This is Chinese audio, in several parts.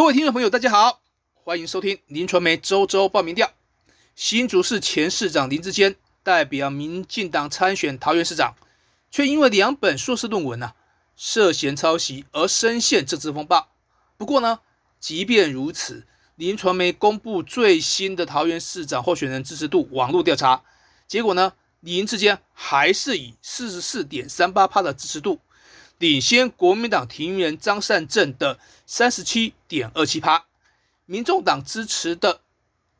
各位听众朋友，大家好，欢迎收听林传媒周周报民调。新竹市前市长林志坚代表民进党参选桃园市长，却因为两本硕士论文呢涉嫌抄袭而深陷政治风暴。不过呢，即便如此，林传媒公布最新的桃园市长候选人支持度网络调查结果呢，林志坚还是以四十四点三八趴的支持度。领先国民党提名人张善政的三十七点二七趴，民众党支持的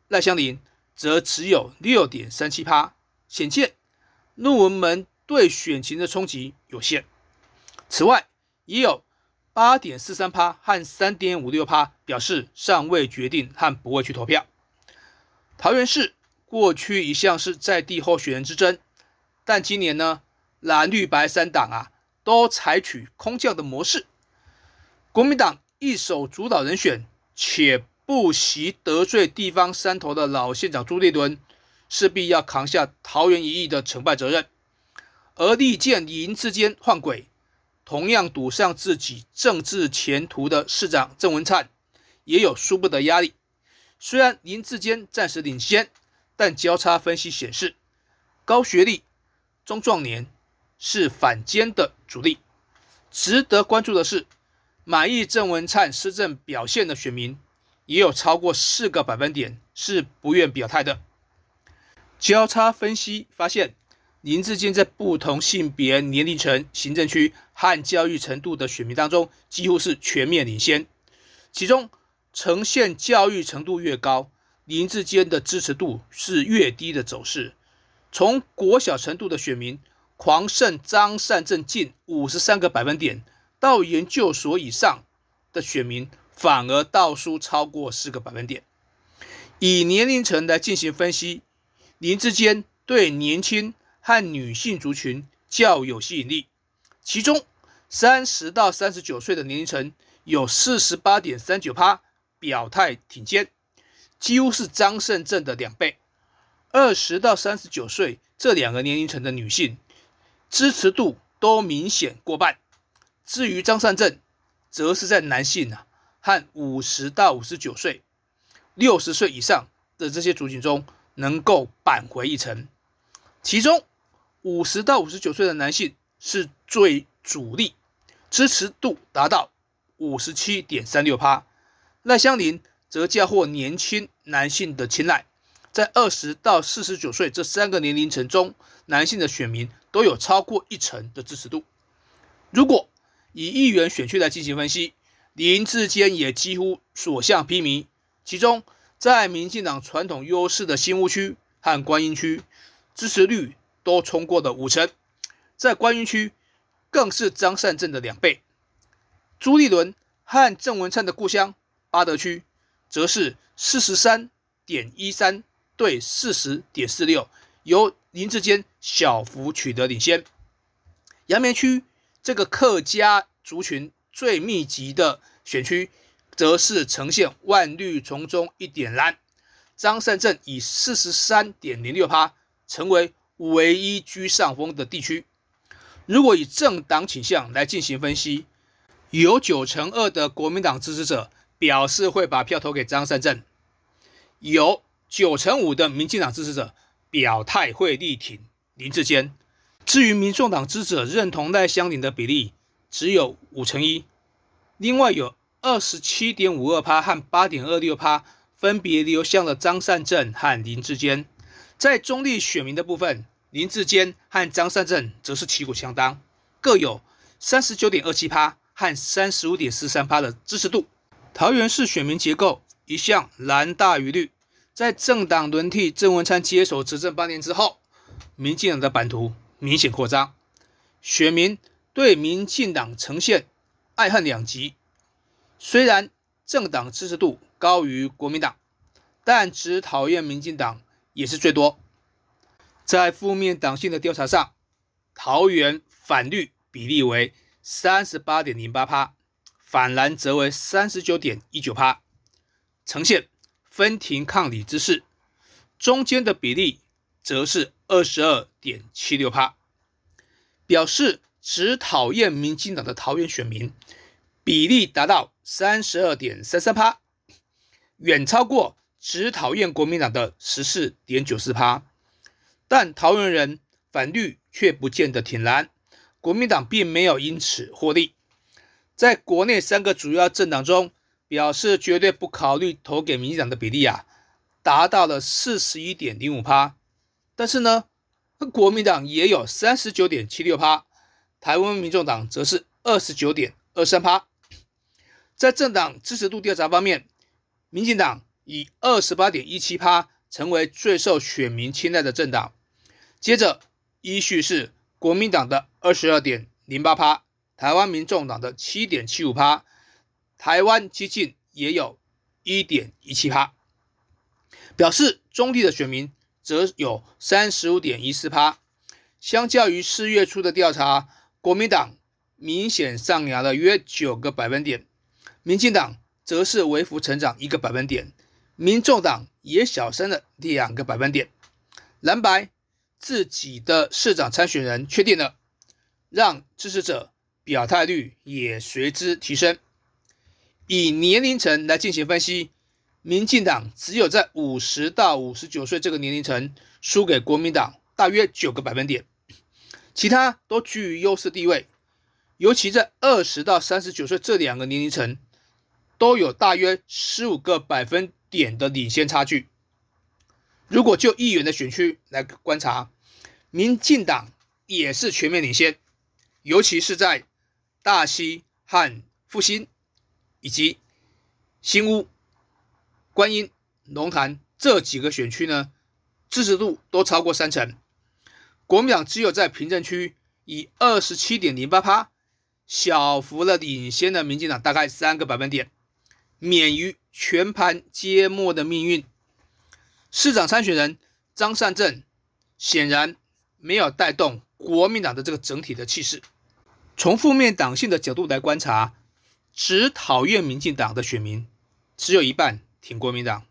赖香林则只有六点三七趴，显见论文门对选情的冲击有限。此外，也有八点四三趴和三点五六趴表示尚未决定和不会去投票。桃园市过去一向是在地候选人之争，但今年呢，蓝绿白三党啊。都采取空降的模式，国民党一手主导人选，且不惜得罪地方山头的老县长朱立伦，势必要扛下桃园一役的成败责任。而力荐林志坚换轨，同样赌上自己政治前途的市长郑文灿，也有输不得压力。虽然林志坚暂时领先，但交叉分析显示，高学历、中壮年。是反间的主力。值得关注的是，满意郑文灿施政表现的选民，也有超过四个百分点是不愿表态的。交叉分析发现，林志坚在不同性别、年龄层、行政区和教育程度的选民当中，几乎是全面领先。其中，呈现教育程度越高，林志坚的支持度是越低的走势。从国小程度的选民。狂胜张善政近五十三个百分点，到研究所以上的选民反而倒输超过四个百分点。以年龄层来进行分析，林志坚对年轻和女性族群较有吸引力。其中，三十到三十九岁的年龄层有四十八点三九趴表态挺坚，几乎是张胜政的两倍。二十到三十九岁这两个年龄层的女性。支持度都明显过半，至于张善政，则是在男性啊和五十到五十九岁、六十岁以上的这些族群中能够扳回一城。其中五十到五十九岁的男性是最主力，支持度达到五十七点三六趴。赖香林则嫁祸年轻男性的青睐，在二十到四十九岁这三个年龄层中，男性的选民。都有超过一成的支持度。如果以议员选区来进行分析，林志坚也几乎所向披靡。其中，在民进党传统优势的新屋区和观音区，支持率都冲过了五成。在观音区，更是张善政的两倍。朱立伦和郑文灿的故乡巴德区，则是四十三点一三对四十点四六。由林志坚小幅取得领先，阳明区这个客家族群最密集的选区，则是呈现万绿丛中一点蓝。张善政以四十三点零六趴，成为唯一居上风的地区。如果以政党倾向来进行分析，有九成二的国民党支持者表示会把票投给张善政，有九成五的民进党支持者。表态会力挺林志坚。至于民众党支持者认同赖香林的比例只有五成一，另外有二十七点五二趴和八点二六趴分别流向了张善政和林志坚。在中立选民的部分，林志坚和张善政则是旗鼓相当，各有三十九点二七趴和三十五点四三趴的支持度。桃园市选民结构一向蓝大于绿。在政党轮替，郑文灿接手执政八年之后，民进党的版图明显扩张，选民对民进党呈现爱恨两极。虽然政党支持度高于国民党，但只讨厌民进党也是最多。在负面党性的调查上，桃园反绿比例为三十八点零八趴，反蓝则为三十九点一九趴，呈现。分庭抗礼之势，中间的比例则是二十二点七六趴，表示只讨厌民进党的桃园选民，比例达到三十二点三三趴，远超过只讨厌国民党的十四点九四趴。但桃园人反绿却不见得挺蓝，国民党并没有因此获利。在国内三个主要政党中，表示绝对不考虑投给民进党的比例啊，达到了四十一点零五趴。但是呢，国民党也有三十九点七六趴，台湾民众党则是二十九点二三趴。在政党支持度调查方面，民进党以二十八点一七趴成为最受选民青睐的政党。接着，依序是国民党的二十二点零八趴，台湾民众党的七点七五趴，台湾激进也有一点一七趴。表示中立的选民则有三十五点一四趴。相较于四月初的调查，国民党明显上扬了约九个百分点，民进党则是微幅成长一个百分点，民众党也小升了两个百分点。蓝白。自己的市长参选人确定了，让支持者表态率也随之提升。以年龄层来进行分析，民进党只有在五十到五十九岁这个年龄层输给国民党大约九个百分点，其他都居于优势地位。尤其在二十到三十九岁这两个年龄层，都有大约十五个百分点的领先差距。如果就议员的选区来观察，民进党也是全面领先，尤其是在大溪和复兴以及新屋、观音、龙潭这几个选区呢，支持度都超过三成。国民党只有在平镇区以二十七点零八趴小幅的领先了民进党大概三个百分点，免于全盘皆末的命运。市长参选人张善政显然没有带动国民党的这个整体的气势。从负面党性的角度来观察，只讨厌民进党的选民只有一半挺国民党，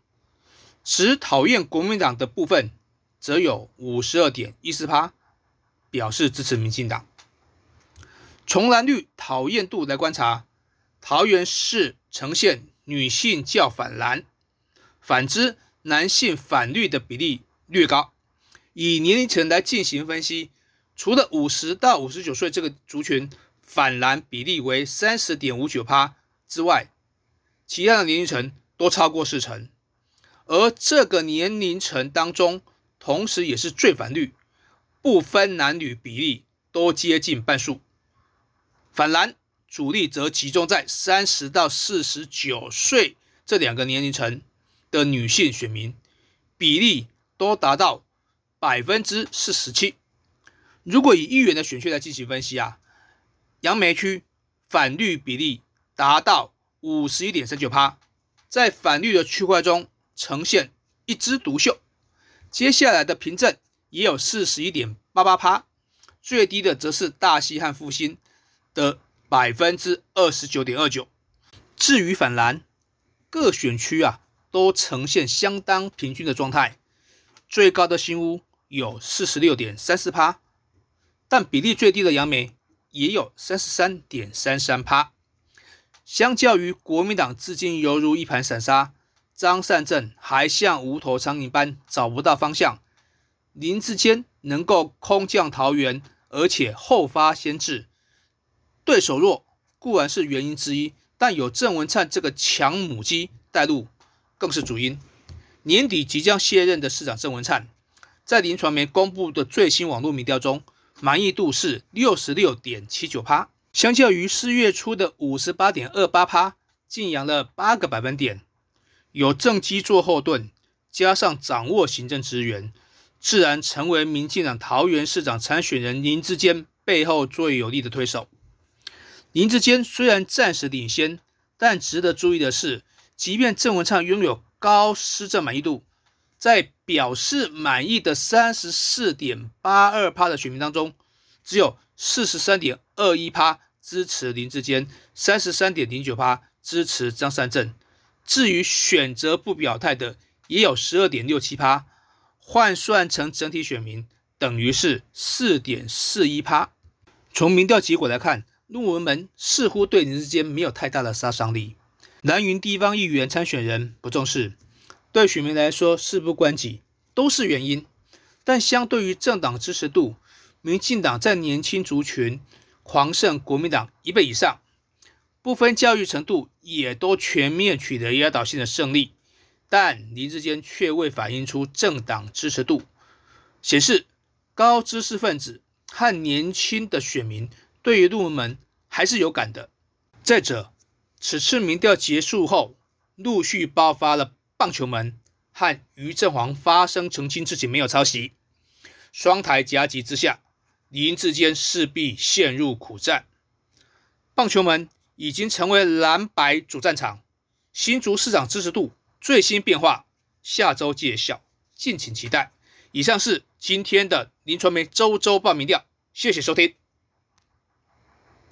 只讨厌国民党的部分则有五十二点一四趴表示支持民进党。从蓝绿讨厌度来观察，桃园市呈现女性较反蓝，反之。男性反绿的比例略高，以年龄层来进行分析，除了五十到五十九岁这个族群反蓝比例为三十点五九趴之外，其他的年龄层都超过四成。而这个年龄层当中，同时也是最反绿，不分男女比例都接近半数。反蓝主力则集中在三十到四十九岁这两个年龄层。的女性选民比例都达到百分之四十七。如果以议员的选区来进行分析啊，杨梅区反绿比例达到五十一点三九趴，在反绿的区块中呈现一枝独秀。接下来的凭证也有四十一点八八趴，最低的则是大溪和复兴的百分之二十九点二九。至于反蓝各选区啊。都呈现相当平均的状态，最高的新屋有四十六点三四趴，但比例最低的杨梅也有三十三点三三趴。相较于国民党至今犹如一盘散沙，张善政还像无头苍蝇般找不到方向。林志坚能够空降桃园，而且后发先至，对手弱固然是原因之一，但有郑文灿这个强母鸡带路。更是主因。年底即将卸任的市长郑文灿，在林传媒公布的最新网络民调中，满意度是六十六点七九趴，相较于四月初的五十八点二八趴，晋扬了八个百分点。有政绩做后盾，加上掌握行政资源，自然成为民进党桃园市长参选人林志坚背后最有力的推手。林志坚虽然暂时领先，但值得注意的是。即便郑文灿拥有高施政满意度，在表示满意的三十四点八二趴的选民当中，只有四十三点二一趴支持林志坚，三十三点零九趴支持张善政。至于选择不表态的，也有十二点六七趴，换算成整体选民，等于是四点四一趴。从民调结果来看，论文门似乎对林志坚没有太大的杀伤力。南云地方议员参选人不重视，对选民来说事不关己，都是原因。但相对于政党支持度，民进党在年轻族群狂胜国民党一倍以上，不分教育程度，也都全面取得压倒性的胜利。但林志坚却未反映出政党支持度，显示高知识分子和年轻的选民对于论文门还是有感的。再者，此次民调结束后，陆续爆发了棒球门和于正煌发声澄清自己没有抄袭，双台夹击之下，林志坚势必陷入苦战。棒球门已经成为蓝白主战场，新竹市长支持度。最新变化，下周揭晓，敬请期待。以上是今天的林传媒周周报民调，谢谢收听。